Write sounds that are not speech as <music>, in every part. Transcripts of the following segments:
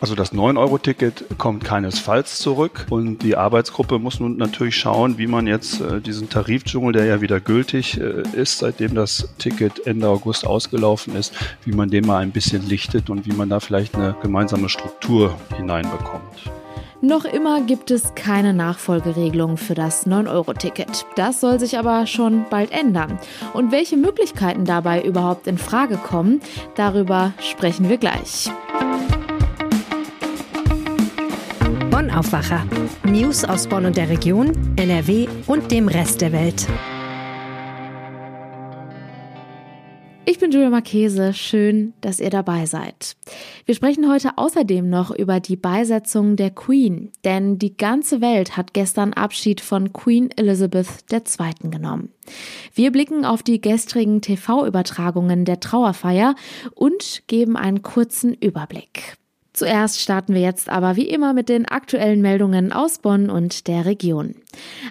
Also das 9-Euro-Ticket kommt keinesfalls zurück und die Arbeitsgruppe muss nun natürlich schauen, wie man jetzt äh, diesen Tarifdschungel, der ja wieder gültig äh, ist, seitdem das Ticket Ende August ausgelaufen ist, wie man den mal ein bisschen lichtet und wie man da vielleicht eine gemeinsame Struktur hineinbekommt. Noch immer gibt es keine Nachfolgeregelung für das 9-Euro-Ticket. Das soll sich aber schon bald ändern. Und welche Möglichkeiten dabei überhaupt in Frage kommen, darüber sprechen wir gleich. Bonn Aufwacher. News aus Bonn und der Region, NRW und dem Rest der Welt. Ich bin Julia Marchese. Schön, dass ihr dabei seid. Wir sprechen heute außerdem noch über die Beisetzung der Queen, denn die ganze Welt hat gestern Abschied von Queen Elizabeth II. genommen. Wir blicken auf die gestrigen TV-Übertragungen der Trauerfeier und geben einen kurzen Überblick. Zuerst starten wir jetzt aber wie immer mit den aktuellen Meldungen aus Bonn und der Region.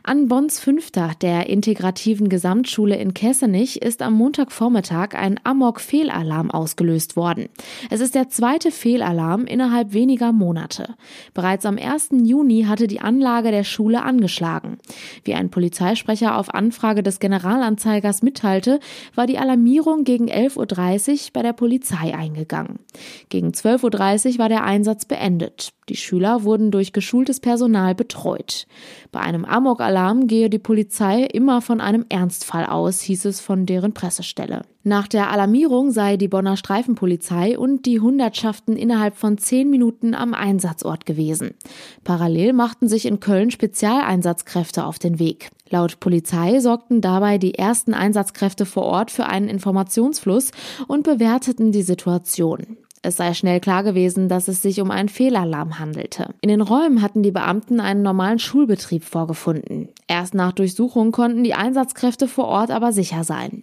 An Bonns Fünfter, der integrativen Gesamtschule in Kessenich, ist am Montagvormittag ein Amok-Fehlalarm ausgelöst worden. Es ist der zweite Fehlalarm innerhalb weniger Monate. Bereits am 1. Juni hatte die Anlage der Schule angeschlagen. Wie ein Polizeisprecher auf Anfrage des Generalanzeigers mitteilte, war die Alarmierung gegen 11.30 Uhr bei der Polizei eingegangen. Gegen 12.30 Uhr war der Einsatz beendet. Die Schüler wurden durch geschultes Personal betreut. Bei einem Amok-Alarm gehe die Polizei immer von einem Ernstfall aus, hieß es von deren Pressestelle. Nach der Alarmierung sei die Bonner Streifenpolizei und die Hundertschaften innerhalb von zehn Minuten am Einsatzort gewesen. Parallel machten sich in Köln Spezialeinsatzkräfte auf den Weg. Laut Polizei sorgten dabei die ersten Einsatzkräfte vor Ort für einen Informationsfluss und bewerteten die Situation. Es sei schnell klar gewesen, dass es sich um einen Fehlalarm handelte. In den Räumen hatten die Beamten einen normalen Schulbetrieb vorgefunden. Erst nach Durchsuchung konnten die Einsatzkräfte vor Ort aber sicher sein.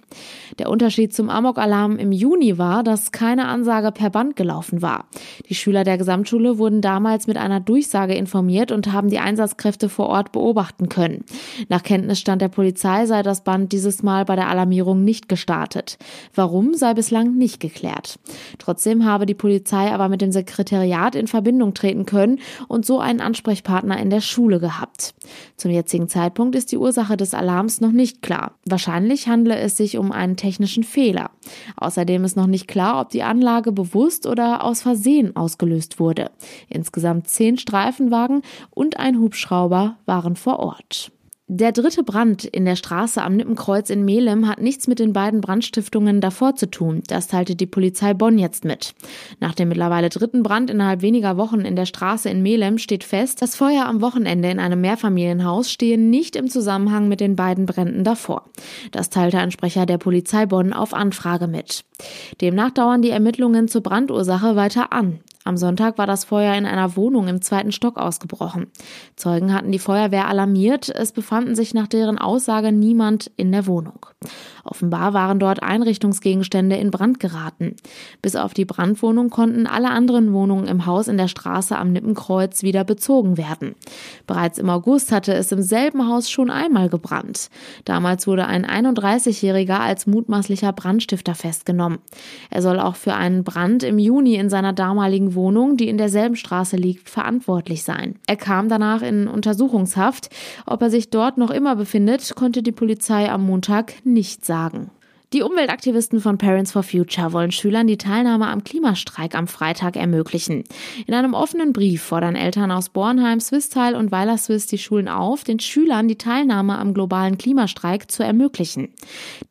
Der Unterschied zum Amok-Alarm im Juni war, dass keine Ansage per Band gelaufen war. Die Schüler der Gesamtschule wurden damals mit einer Durchsage informiert und haben die Einsatzkräfte vor Ort beobachten können. Nach Kenntnisstand der Polizei sei das Band dieses Mal bei der Alarmierung nicht gestartet. Warum sei bislang nicht geklärt. Trotzdem habe die die Polizei aber mit dem Sekretariat in Verbindung treten können und so einen Ansprechpartner in der Schule gehabt. Zum jetzigen Zeitpunkt ist die Ursache des Alarms noch nicht klar. Wahrscheinlich handle es sich um einen technischen Fehler. Außerdem ist noch nicht klar, ob die Anlage bewusst oder aus Versehen ausgelöst wurde. Insgesamt zehn Streifenwagen und ein Hubschrauber waren vor Ort. Der dritte Brand in der Straße am Nippenkreuz in Melem hat nichts mit den beiden Brandstiftungen davor zu tun. Das teilte die Polizei Bonn jetzt mit. Nach dem mittlerweile dritten Brand innerhalb weniger Wochen in der Straße in Melem steht fest, das Feuer am Wochenende in einem Mehrfamilienhaus stehe nicht im Zusammenhang mit den beiden Bränden davor. Das teilte ein Sprecher der Polizei Bonn auf Anfrage mit. Demnach dauern die Ermittlungen zur Brandursache weiter an. Am Sonntag war das Feuer in einer Wohnung im zweiten Stock ausgebrochen. Zeugen hatten die Feuerwehr alarmiert, es befanden sich nach deren Aussage niemand in der Wohnung. Offenbar waren dort Einrichtungsgegenstände in Brand geraten. Bis auf die Brandwohnung konnten alle anderen Wohnungen im Haus in der Straße am Nippenkreuz wieder bezogen werden. Bereits im August hatte es im selben Haus schon einmal gebrannt. Damals wurde ein 31-Jähriger als mutmaßlicher Brandstifter festgenommen. Er soll auch für einen Brand im Juni in seiner damaligen Wohnung, die in derselben Straße liegt, verantwortlich sein. Er kam danach in Untersuchungshaft. Ob er sich dort noch immer befindet, konnte die Polizei am Montag nicht sagen. Die Umweltaktivisten von Parents for Future wollen Schülern die Teilnahme am Klimastreik am Freitag ermöglichen. In einem offenen Brief fordern Eltern aus Bornheim, Swistteil und Weiler Swiss die Schulen auf, den Schülern die Teilnahme am globalen Klimastreik zu ermöglichen.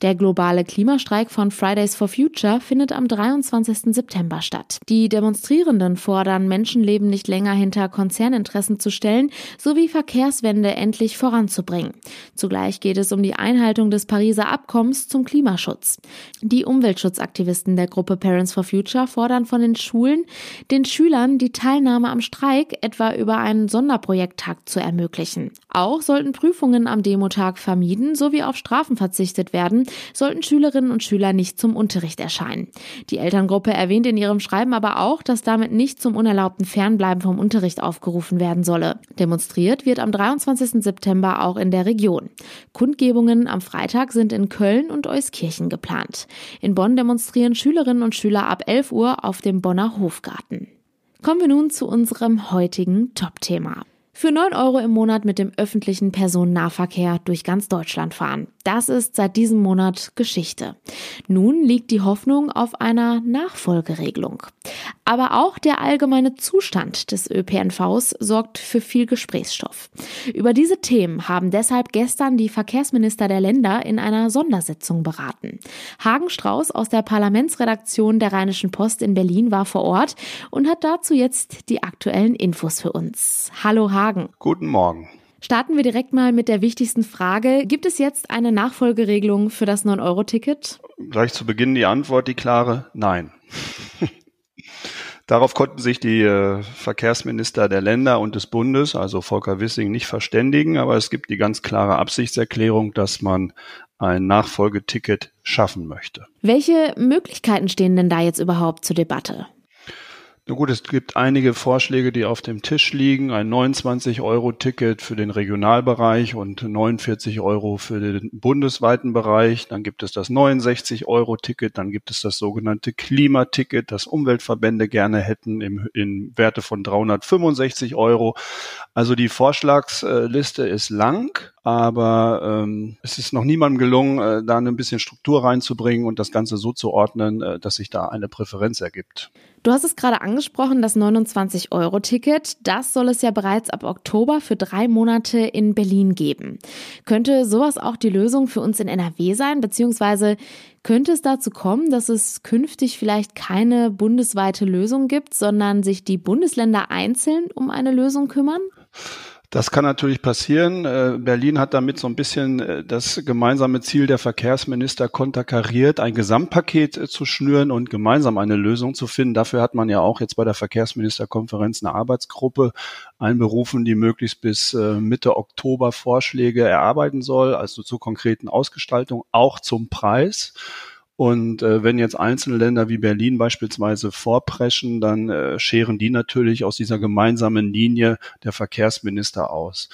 Der globale Klimastreik von Fridays for Future findet am 23. September statt. Die Demonstrierenden fordern, Menschenleben nicht länger hinter Konzerninteressen zu stellen, sowie Verkehrswende endlich voranzubringen. Zugleich geht es um die Einhaltung des Pariser Abkommens zum Klimaschutz. Klimaschutz. Die Umweltschutzaktivisten der Gruppe Parents for Future fordern von den Schulen, den Schülern die Teilnahme am Streik etwa über einen Sonderprojekttag zu ermöglichen. Auch sollten Prüfungen am Demotag vermieden sowie auf Strafen verzichtet werden, sollten Schülerinnen und Schüler nicht zum Unterricht erscheinen. Die Elterngruppe erwähnt in ihrem Schreiben aber auch, dass damit nicht zum unerlaubten Fernbleiben vom Unterricht aufgerufen werden solle. Demonstriert wird am 23. September auch in der Region. Kundgebungen am Freitag sind in Köln und Euskirchen Zeichen geplant. In Bonn demonstrieren Schülerinnen und Schüler ab 11 Uhr auf dem Bonner Hofgarten. Kommen wir nun zu unserem heutigen Top-Thema. Für 9 Euro im Monat mit dem öffentlichen Personennahverkehr durch ganz Deutschland fahren. Das ist seit diesem Monat Geschichte. Nun liegt die Hoffnung auf einer Nachfolgeregelung. Aber auch der allgemeine Zustand des ÖPNVs sorgt für viel Gesprächsstoff. Über diese Themen haben deshalb gestern die Verkehrsminister der Länder in einer Sondersitzung beraten. Hagen Strauß aus der Parlamentsredaktion der Rheinischen Post in Berlin war vor Ort und hat dazu jetzt die aktuellen Infos für uns. Hallo Hagen. Guten Morgen. Starten wir direkt mal mit der wichtigsten Frage. Gibt es jetzt eine Nachfolgeregelung für das 9-Euro-Ticket? Gleich zu Beginn die Antwort, die klare Nein. <laughs> Darauf konnten sich die äh, Verkehrsminister der Länder und des Bundes, also Volker Wissing, nicht verständigen, aber es gibt die ganz klare Absichtserklärung, dass man ein Nachfolgeticket schaffen möchte. Welche Möglichkeiten stehen denn da jetzt überhaupt zur Debatte? Na gut, es gibt einige Vorschläge, die auf dem Tisch liegen. Ein 29-Euro-Ticket für den Regionalbereich und 49 Euro für den bundesweiten Bereich. Dann gibt es das 69-Euro-Ticket. Dann gibt es das sogenannte Klimaticket, das Umweltverbände gerne hätten im, in Werte von 365 Euro. Also die Vorschlagsliste ist lang, aber ähm, es ist noch niemandem gelungen, äh, da ein bisschen Struktur reinzubringen und das Ganze so zu ordnen, äh, dass sich da eine Präferenz ergibt. Du hast es gerade angesprochen, das 29-Euro-Ticket. Das soll es ja bereits ab Oktober für drei Monate in Berlin geben. Könnte sowas auch die Lösung für uns in NRW sein? Beziehungsweise könnte es dazu kommen, dass es künftig vielleicht keine bundesweite Lösung gibt, sondern sich die Bundesländer einzeln um eine Lösung kümmern? Das kann natürlich passieren. Äh, Berlin hat damit so ein bisschen äh, das gemeinsame Ziel der Verkehrsminister konterkariert, ein Gesamtpaket äh, zu schnüren und gemeinsam eine Lösung zu finden. Dafür hat man ja auch jetzt bei der Verkehrsministerkonferenz eine Arbeitsgruppe einberufen, die möglichst bis Mitte Oktober Vorschläge erarbeiten soll, also zur konkreten Ausgestaltung, auch zum Preis. Und äh, wenn jetzt einzelne Länder wie Berlin beispielsweise vorpreschen, dann äh, scheren die natürlich aus dieser gemeinsamen Linie der Verkehrsminister aus.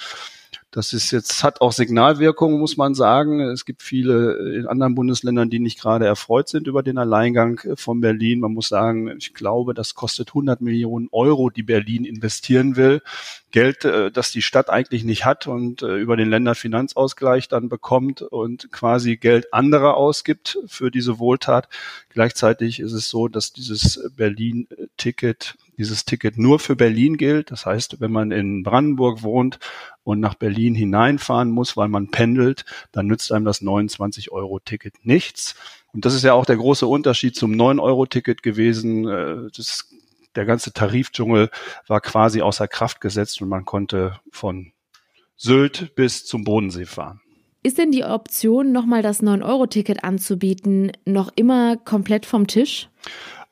Das ist jetzt, hat auch Signalwirkung, muss man sagen. Es gibt viele in anderen Bundesländern, die nicht gerade erfreut sind über den Alleingang von Berlin. Man muss sagen, ich glaube, das kostet 100 Millionen Euro, die Berlin investieren will. Geld, äh, das die Stadt eigentlich nicht hat und äh, über den Länderfinanzausgleich dann bekommt und quasi Geld anderer ausgibt für diese Wohltat. Gleichzeitig ist es so, dass dieses Berlin-Ticket dieses Ticket nur für Berlin gilt. Das heißt, wenn man in Brandenburg wohnt und nach Berlin hineinfahren muss, weil man pendelt, dann nützt einem das 29-Euro-Ticket nichts. Und das ist ja auch der große Unterschied zum 9-Euro-Ticket gewesen. Äh, das, der ganze Tarifdschungel war quasi außer Kraft gesetzt und man konnte von Sylt bis zum Bodensee fahren. Ist denn die Option, nochmal das 9-Euro-Ticket anzubieten, noch immer komplett vom Tisch?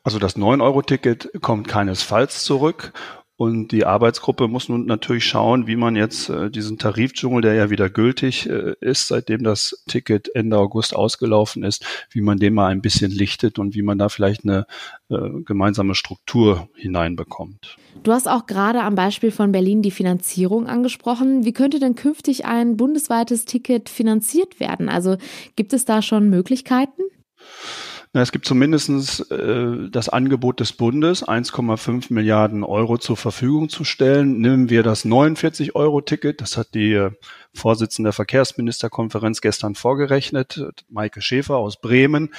Also das 9-Euro-Ticket kommt keinesfalls zurück. Und die Arbeitsgruppe muss nun natürlich schauen, wie man jetzt äh, diesen Tarifdschungel, der ja wieder gültig äh, ist, seitdem das Ticket Ende August ausgelaufen ist, wie man den mal ein bisschen lichtet und wie man da vielleicht eine äh, gemeinsame Struktur hineinbekommt. Du hast auch gerade am Beispiel von Berlin die Finanzierung angesprochen. Wie könnte denn künftig ein bundesweites Ticket finanziert werden? Also gibt es da schon Möglichkeiten? Na, es gibt zumindest äh, das Angebot des Bundes, 1,5 Milliarden Euro zur Verfügung zu stellen. Nehmen wir das 49-Euro-Ticket, das hat die äh, Vorsitzende der Verkehrsministerkonferenz gestern vorgerechnet, Maike Schäfer aus Bremen.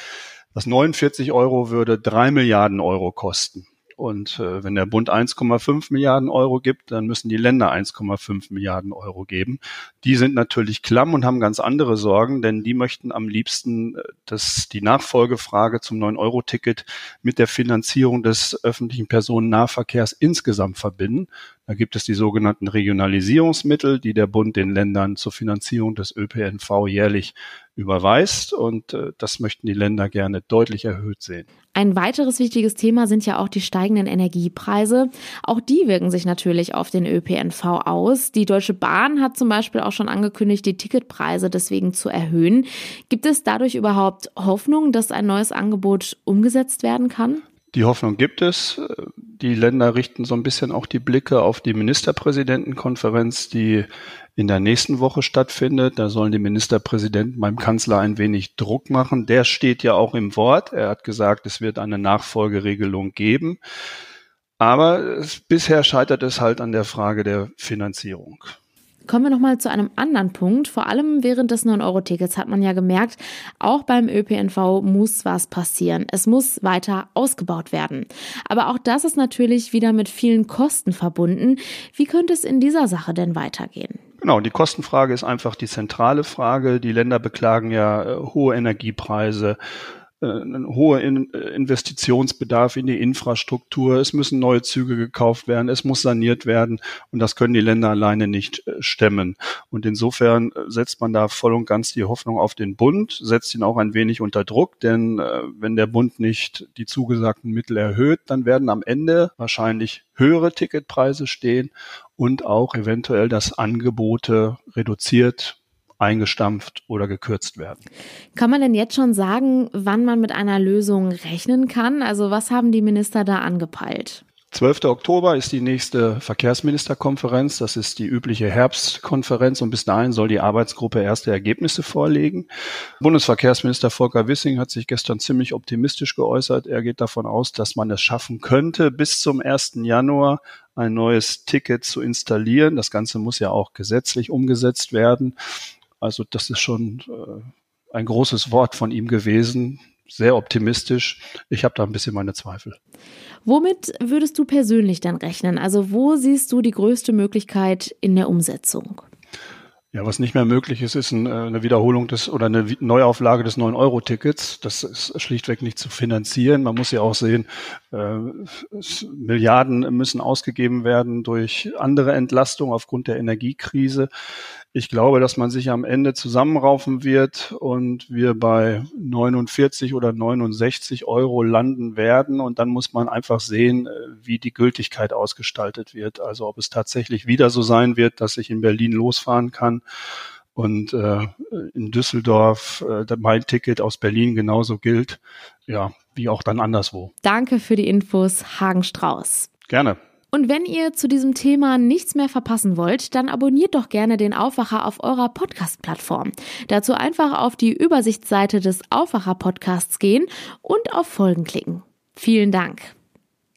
Das 49 Euro würde drei Milliarden Euro kosten. Und äh, wenn der Bund 1,5 Milliarden Euro gibt, dann müssen die Länder 1,5 Milliarden Euro geben. Die sind natürlich klamm und haben ganz andere Sorgen, denn die möchten am liebsten äh, dass die Nachfolgefrage zum 9-Euro-Ticket mit der Finanzierung des öffentlichen Personennahverkehrs insgesamt verbinden. Da gibt es die sogenannten Regionalisierungsmittel, die der Bund den Ländern zur Finanzierung des ÖPNV jährlich überweist. Und äh, das möchten die Länder gerne deutlich erhöht sehen. Ein weiteres wichtiges Thema sind ja auch die steigenden Energiepreise. Auch die wirken sich natürlich auf den ÖPNV aus. Die Deutsche Bahn hat zum Beispiel auch schon angekündigt, die Ticketpreise deswegen zu erhöhen. Gibt es dadurch überhaupt Hoffnung, dass ein neues Angebot umgesetzt werden kann? Die Hoffnung gibt es. Die Länder richten so ein bisschen auch die Blicke auf die Ministerpräsidentenkonferenz, die in der nächsten Woche stattfindet. Da sollen die Ministerpräsidenten beim Kanzler ein wenig Druck machen. Der steht ja auch im Wort. Er hat gesagt, es wird eine Nachfolgeregelung geben. Aber es, bisher scheitert es halt an der Frage der Finanzierung. Kommen wir nochmal zu einem anderen Punkt. Vor allem während des 9-Euro-Tickets hat man ja gemerkt, auch beim ÖPNV muss was passieren. Es muss weiter ausgebaut werden. Aber auch das ist natürlich wieder mit vielen Kosten verbunden. Wie könnte es in dieser Sache denn weitergehen? Genau, die Kostenfrage ist einfach die zentrale Frage. Die Länder beklagen ja äh, hohe Energiepreise, ein hoher äh, Investitionsbedarf in die Infrastruktur. Es müssen neue Züge gekauft werden. Es muss saniert werden. Und das können die Länder alleine nicht äh, stemmen. Und insofern setzt man da voll und ganz die Hoffnung auf den Bund, setzt ihn auch ein wenig unter Druck. Denn wenn der Bund nicht die zugesagten Mittel erhöht, dann werden am Ende wahrscheinlich höhere Ticketpreise stehen und auch eventuell das Angebote reduziert eingestampft oder gekürzt werden. Kann man denn jetzt schon sagen, wann man mit einer Lösung rechnen kann? Also was haben die Minister da angepeilt? 12. Oktober ist die nächste Verkehrsministerkonferenz. Das ist die übliche Herbstkonferenz und bis dahin soll die Arbeitsgruppe erste Ergebnisse vorlegen. Bundesverkehrsminister Volker Wissing hat sich gestern ziemlich optimistisch geäußert. Er geht davon aus, dass man es schaffen könnte, bis zum 1. Januar ein neues Ticket zu installieren. Das Ganze muss ja auch gesetzlich umgesetzt werden. Also das ist schon äh, ein großes Wort von ihm gewesen, sehr optimistisch. Ich habe da ein bisschen meine Zweifel. Womit würdest du persönlich dann rechnen? Also wo siehst du die größte Möglichkeit in der Umsetzung? Ja, was nicht mehr möglich ist, ist äh, eine Wiederholung des oder eine Neuauflage des 9-Euro-Tickets. Das ist schlichtweg nicht zu finanzieren. Man muss ja auch sehen, äh, Milliarden müssen ausgegeben werden durch andere Entlastungen aufgrund der Energiekrise. Ich glaube, dass man sich am Ende zusammenraufen wird und wir bei 49 oder 69 Euro landen werden. Und dann muss man einfach sehen, äh, wie die Gültigkeit ausgestaltet wird. Also ob es tatsächlich wieder so sein wird, dass ich in Berlin losfahren kann und äh, in Düsseldorf äh, mein Ticket aus Berlin genauso gilt, ja, wie auch dann anderswo. Danke für die Infos, Hagen Strauß. Gerne. Und wenn ihr zu diesem Thema nichts mehr verpassen wollt, dann abonniert doch gerne den Aufwacher auf eurer Podcast-Plattform. Dazu einfach auf die Übersichtsseite des Aufwacher-Podcasts gehen und auf Folgen klicken. Vielen Dank.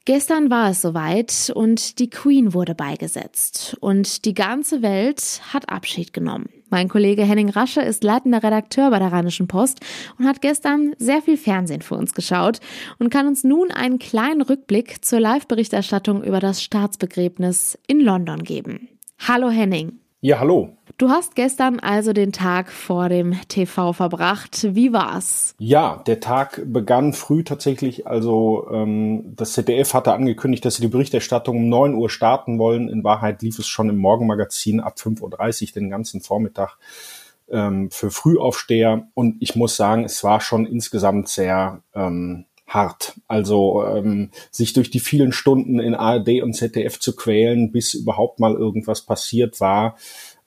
Gestern war es soweit und die Queen wurde beigesetzt und die ganze Welt hat Abschied genommen. Mein Kollege Henning Rasche ist leitender Redakteur bei der Rheinischen Post und hat gestern sehr viel Fernsehen für uns geschaut und kann uns nun einen kleinen Rückblick zur Live-Berichterstattung über das Staatsbegräbnis in London geben. Hallo Henning. Ja, hallo. Du hast gestern also den Tag vor dem TV verbracht. Wie war's? Ja, der Tag begann früh tatsächlich. Also ähm, das ZDF hatte angekündigt, dass sie die Berichterstattung um 9 Uhr starten wollen. In Wahrheit lief es schon im Morgenmagazin ab 5.30 Uhr den ganzen Vormittag ähm, für Frühaufsteher. Und ich muss sagen, es war schon insgesamt sehr ähm, hart. Also ähm, sich durch die vielen Stunden in ARD und ZDF zu quälen, bis überhaupt mal irgendwas passiert war,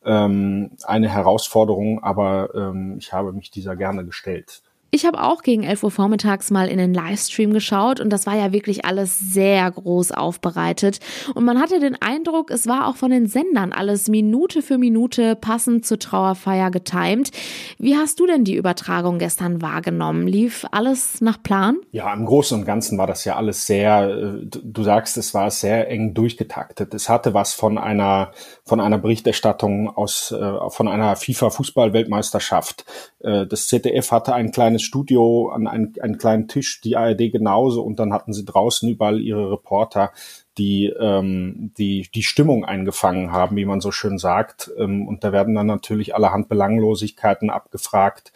ähm, eine Herausforderung, aber ähm, ich habe mich dieser gerne gestellt. Ich habe auch gegen 11 Uhr vormittags mal in den Livestream geschaut und das war ja wirklich alles sehr groß aufbereitet. Und man hatte den Eindruck, es war auch von den Sendern alles Minute für Minute passend zur Trauerfeier getimt. Wie hast du denn die Übertragung gestern wahrgenommen? Lief alles nach Plan? Ja, im Großen und Ganzen war das ja alles sehr, äh, du sagst, es war sehr eng durchgetaktet. Es hatte was von einer, von einer Berichterstattung aus, äh, von einer FIFA-Fußball-Weltmeisterschaft. Äh, das ZDF hatte ein kleines Studio, an einen, einen kleinen Tisch, die ARD genauso und dann hatten sie draußen überall ihre Reporter, die ähm, die die Stimmung eingefangen haben, wie man so schön sagt. Ähm, und da werden dann natürlich allerhand Belanglosigkeiten abgefragt.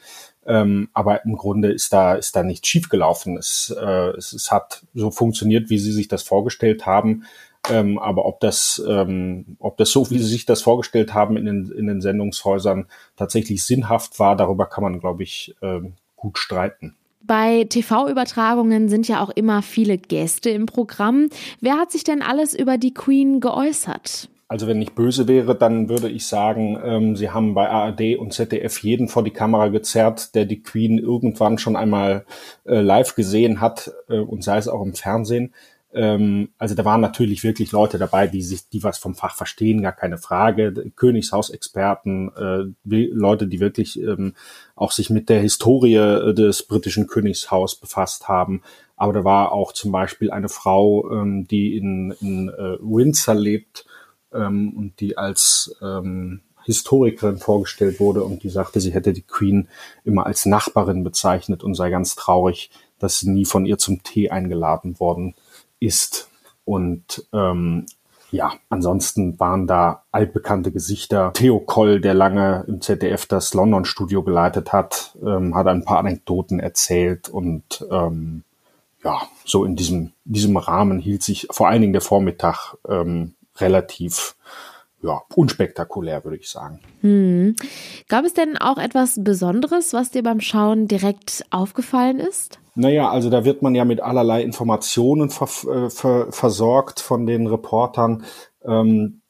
Ähm, aber im Grunde ist da ist da nichts schiefgelaufen. Es, äh, es, es hat so funktioniert, wie sie sich das vorgestellt haben. Ähm, aber ob das, ähm, ob das so, wie Sie sich das vorgestellt haben in den, in den Sendungshäusern tatsächlich sinnhaft war, darüber kann man, glaube ich, ähm, gut streiten. Bei TV-Übertragungen sind ja auch immer viele Gäste im Programm. Wer hat sich denn alles über die Queen geäußert? Also wenn ich böse wäre, dann würde ich sagen, ähm, sie haben bei ARD und ZDF jeden vor die Kamera gezerrt, der die Queen irgendwann schon einmal äh, live gesehen hat äh, und sei es auch im Fernsehen. Ähm, also da waren natürlich wirklich Leute dabei, die sich, die was vom Fach verstehen, gar keine Frage. Königshausexperten, äh, Leute, die wirklich ähm, auch sich mit der Historie äh, des britischen Königshaus befasst haben. Aber da war auch zum Beispiel eine Frau, ähm, die in, in äh, Windsor lebt ähm, und die als ähm, Historikerin vorgestellt wurde und die sagte, sie hätte die Queen immer als Nachbarin bezeichnet und sei ganz traurig, dass sie nie von ihr zum Tee eingeladen worden ist. Und ähm, ja, ansonsten waren da altbekannte Gesichter. Theo Koll, der lange im ZDF das London-Studio geleitet hat, ähm, hat ein paar Anekdoten erzählt und ähm, ja, so in diesem, diesem Rahmen hielt sich vor allen Dingen der Vormittag ähm, relativ ja, unspektakulär, würde ich sagen. Hm. Gab es denn auch etwas Besonderes, was dir beim Schauen direkt aufgefallen ist? Naja, also da wird man ja mit allerlei Informationen ver äh, ver versorgt von den Reportern. Ähm,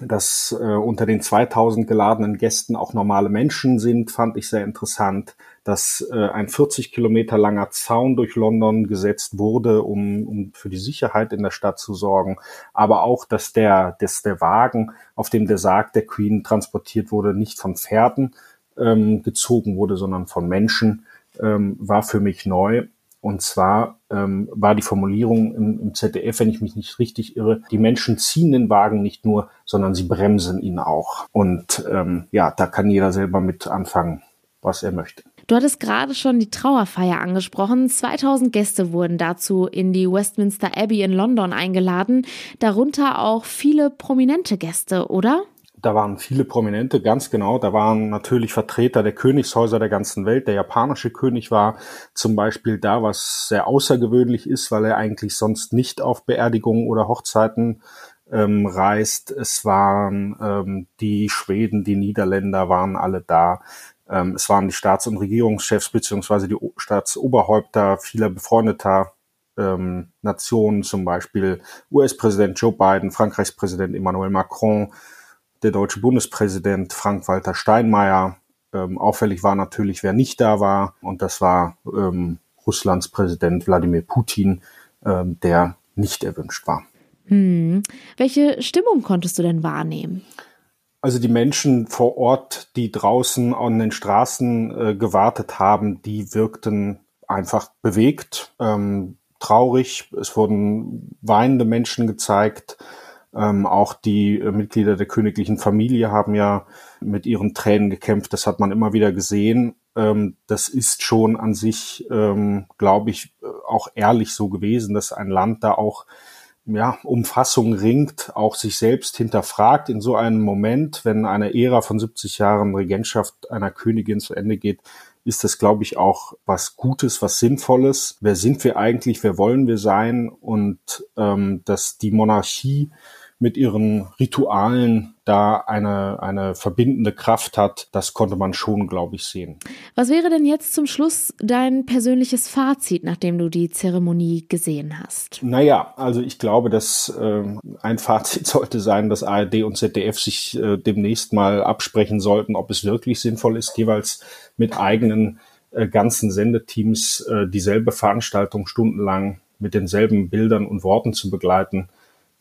dass äh, unter den 2000 geladenen Gästen auch normale Menschen sind, fand ich sehr interessant. Dass äh, ein 40 Kilometer langer Zaun durch London gesetzt wurde, um, um für die Sicherheit in der Stadt zu sorgen. Aber auch, dass der, dass der Wagen, auf dem der Sarg der Queen transportiert wurde, nicht von Pferden ähm, gezogen wurde, sondern von Menschen, ähm, war für mich neu. Und zwar ähm, war die Formulierung im, im ZDF, wenn ich mich nicht richtig irre, die Menschen ziehen den Wagen nicht nur, sondern sie bremsen ihn auch. Und ähm, ja, da kann jeder selber mit anfangen, was er möchte. Du hattest gerade schon die Trauerfeier angesprochen. 2000 Gäste wurden dazu in die Westminster Abbey in London eingeladen, darunter auch viele prominente Gäste, oder? Da waren viele Prominente, ganz genau. Da waren natürlich Vertreter der Königshäuser der ganzen Welt. Der japanische König war zum Beispiel da, was sehr außergewöhnlich ist, weil er eigentlich sonst nicht auf Beerdigungen oder Hochzeiten ähm, reist. Es waren ähm, die Schweden, die Niederländer waren alle da. Ähm, es waren die Staats- und Regierungschefs beziehungsweise die Staatsoberhäupter vieler befreundeter ähm, Nationen, zum Beispiel US-Präsident Joe Biden, Frankreichs Präsident Emmanuel Macron, der deutsche Bundespräsident Frank-Walter Steinmeier. Ähm, auffällig war natürlich, wer nicht da war, und das war ähm, Russlands Präsident Wladimir Putin, ähm, der nicht erwünscht war. Hm. Welche Stimmung konntest du denn wahrnehmen? Also die Menschen vor Ort, die draußen an den Straßen äh, gewartet haben, die wirkten einfach bewegt, ähm, traurig. Es wurden weinende Menschen gezeigt. Ähm, auch die äh, Mitglieder der königlichen Familie haben ja mit ihren Tränen gekämpft. Das hat man immer wieder gesehen. Ähm, das ist schon an sich, ähm, glaube ich, äh, auch ehrlich so gewesen, dass ein Land da auch ja, um Fassung ringt, auch sich selbst hinterfragt in so einem Moment, wenn eine Ära von 70 Jahren Regentschaft einer Königin zu Ende geht, ist das, glaube ich, auch was Gutes, was Sinnvolles. Wer sind wir eigentlich? Wer wollen wir sein? Und ähm, dass die Monarchie mit ihren Ritualen da eine, eine verbindende Kraft hat, das konnte man schon, glaube ich, sehen. Was wäre denn jetzt zum Schluss dein persönliches Fazit, nachdem du die Zeremonie gesehen hast? Naja, also ich glaube, dass äh, ein Fazit <laughs> sollte sein, dass ARD und ZDF sich äh, demnächst mal absprechen sollten, ob es wirklich sinnvoll ist, jeweils mit eigenen äh, ganzen Sendeteams äh, dieselbe Veranstaltung stundenlang mit denselben Bildern und Worten zu begleiten.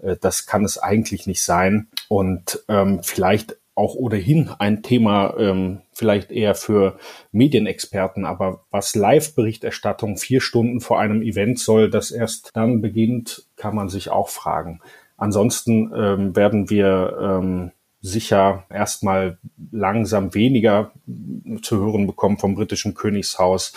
Äh, das kann es eigentlich nicht sein. Und ähm, vielleicht auch ohnehin ein Thema, ähm, vielleicht eher für Medienexperten, aber was Live-Berichterstattung vier Stunden vor einem Event soll, das erst dann beginnt, kann man sich auch fragen. Ansonsten ähm, werden wir ähm, sicher erstmal langsam weniger zu hören bekommen vom britischen Königshaus.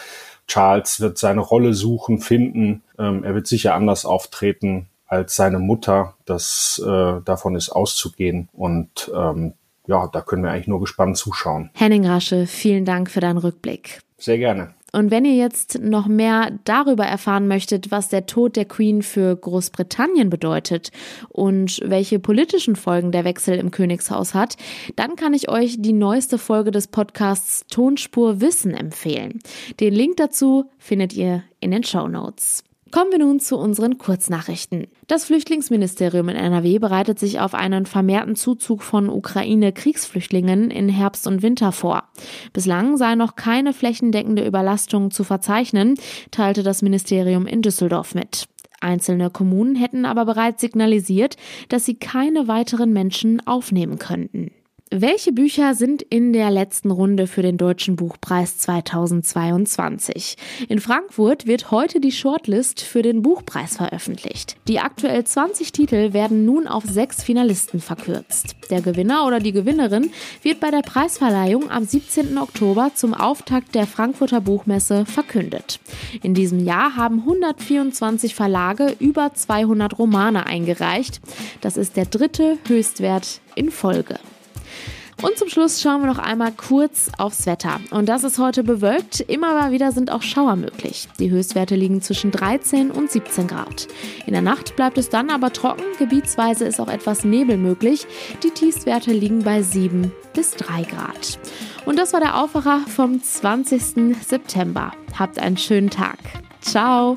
Charles wird seine Rolle suchen, finden. Ähm, er wird sicher anders auftreten als seine Mutter. Das äh, davon ist auszugehen und ähm, ja, da können wir eigentlich nur gespannt zuschauen. Henning Rasche, vielen Dank für deinen Rückblick. Sehr gerne. Und wenn ihr jetzt noch mehr darüber erfahren möchtet, was der Tod der Queen für Großbritannien bedeutet und welche politischen Folgen der Wechsel im Königshaus hat, dann kann ich euch die neueste Folge des Podcasts Tonspur Wissen empfehlen. Den Link dazu findet ihr in den Show Notes. Kommen wir nun zu unseren Kurznachrichten. Das Flüchtlingsministerium in NRW bereitet sich auf einen vermehrten Zuzug von Ukraine-Kriegsflüchtlingen in Herbst und Winter vor. Bislang sei noch keine flächendeckende Überlastung zu verzeichnen, teilte das Ministerium in Düsseldorf mit. Einzelne Kommunen hätten aber bereits signalisiert, dass sie keine weiteren Menschen aufnehmen könnten. Welche Bücher sind in der letzten Runde für den Deutschen Buchpreis 2022? In Frankfurt wird heute die Shortlist für den Buchpreis veröffentlicht. Die aktuell 20 Titel werden nun auf sechs Finalisten verkürzt. Der Gewinner oder die Gewinnerin wird bei der Preisverleihung am 17. Oktober zum Auftakt der Frankfurter Buchmesse verkündet. In diesem Jahr haben 124 Verlage über 200 Romane eingereicht. Das ist der dritte Höchstwert in Folge. Und zum Schluss schauen wir noch einmal kurz aufs Wetter. Und das ist heute bewölkt. Immer mal wieder sind auch Schauer möglich. Die Höchstwerte liegen zwischen 13 und 17 Grad. In der Nacht bleibt es dann aber trocken. Gebietsweise ist auch etwas Nebel möglich. Die Tiefstwerte liegen bei 7 bis 3 Grad. Und das war der Aufwacher vom 20. September. Habt einen schönen Tag. Ciao.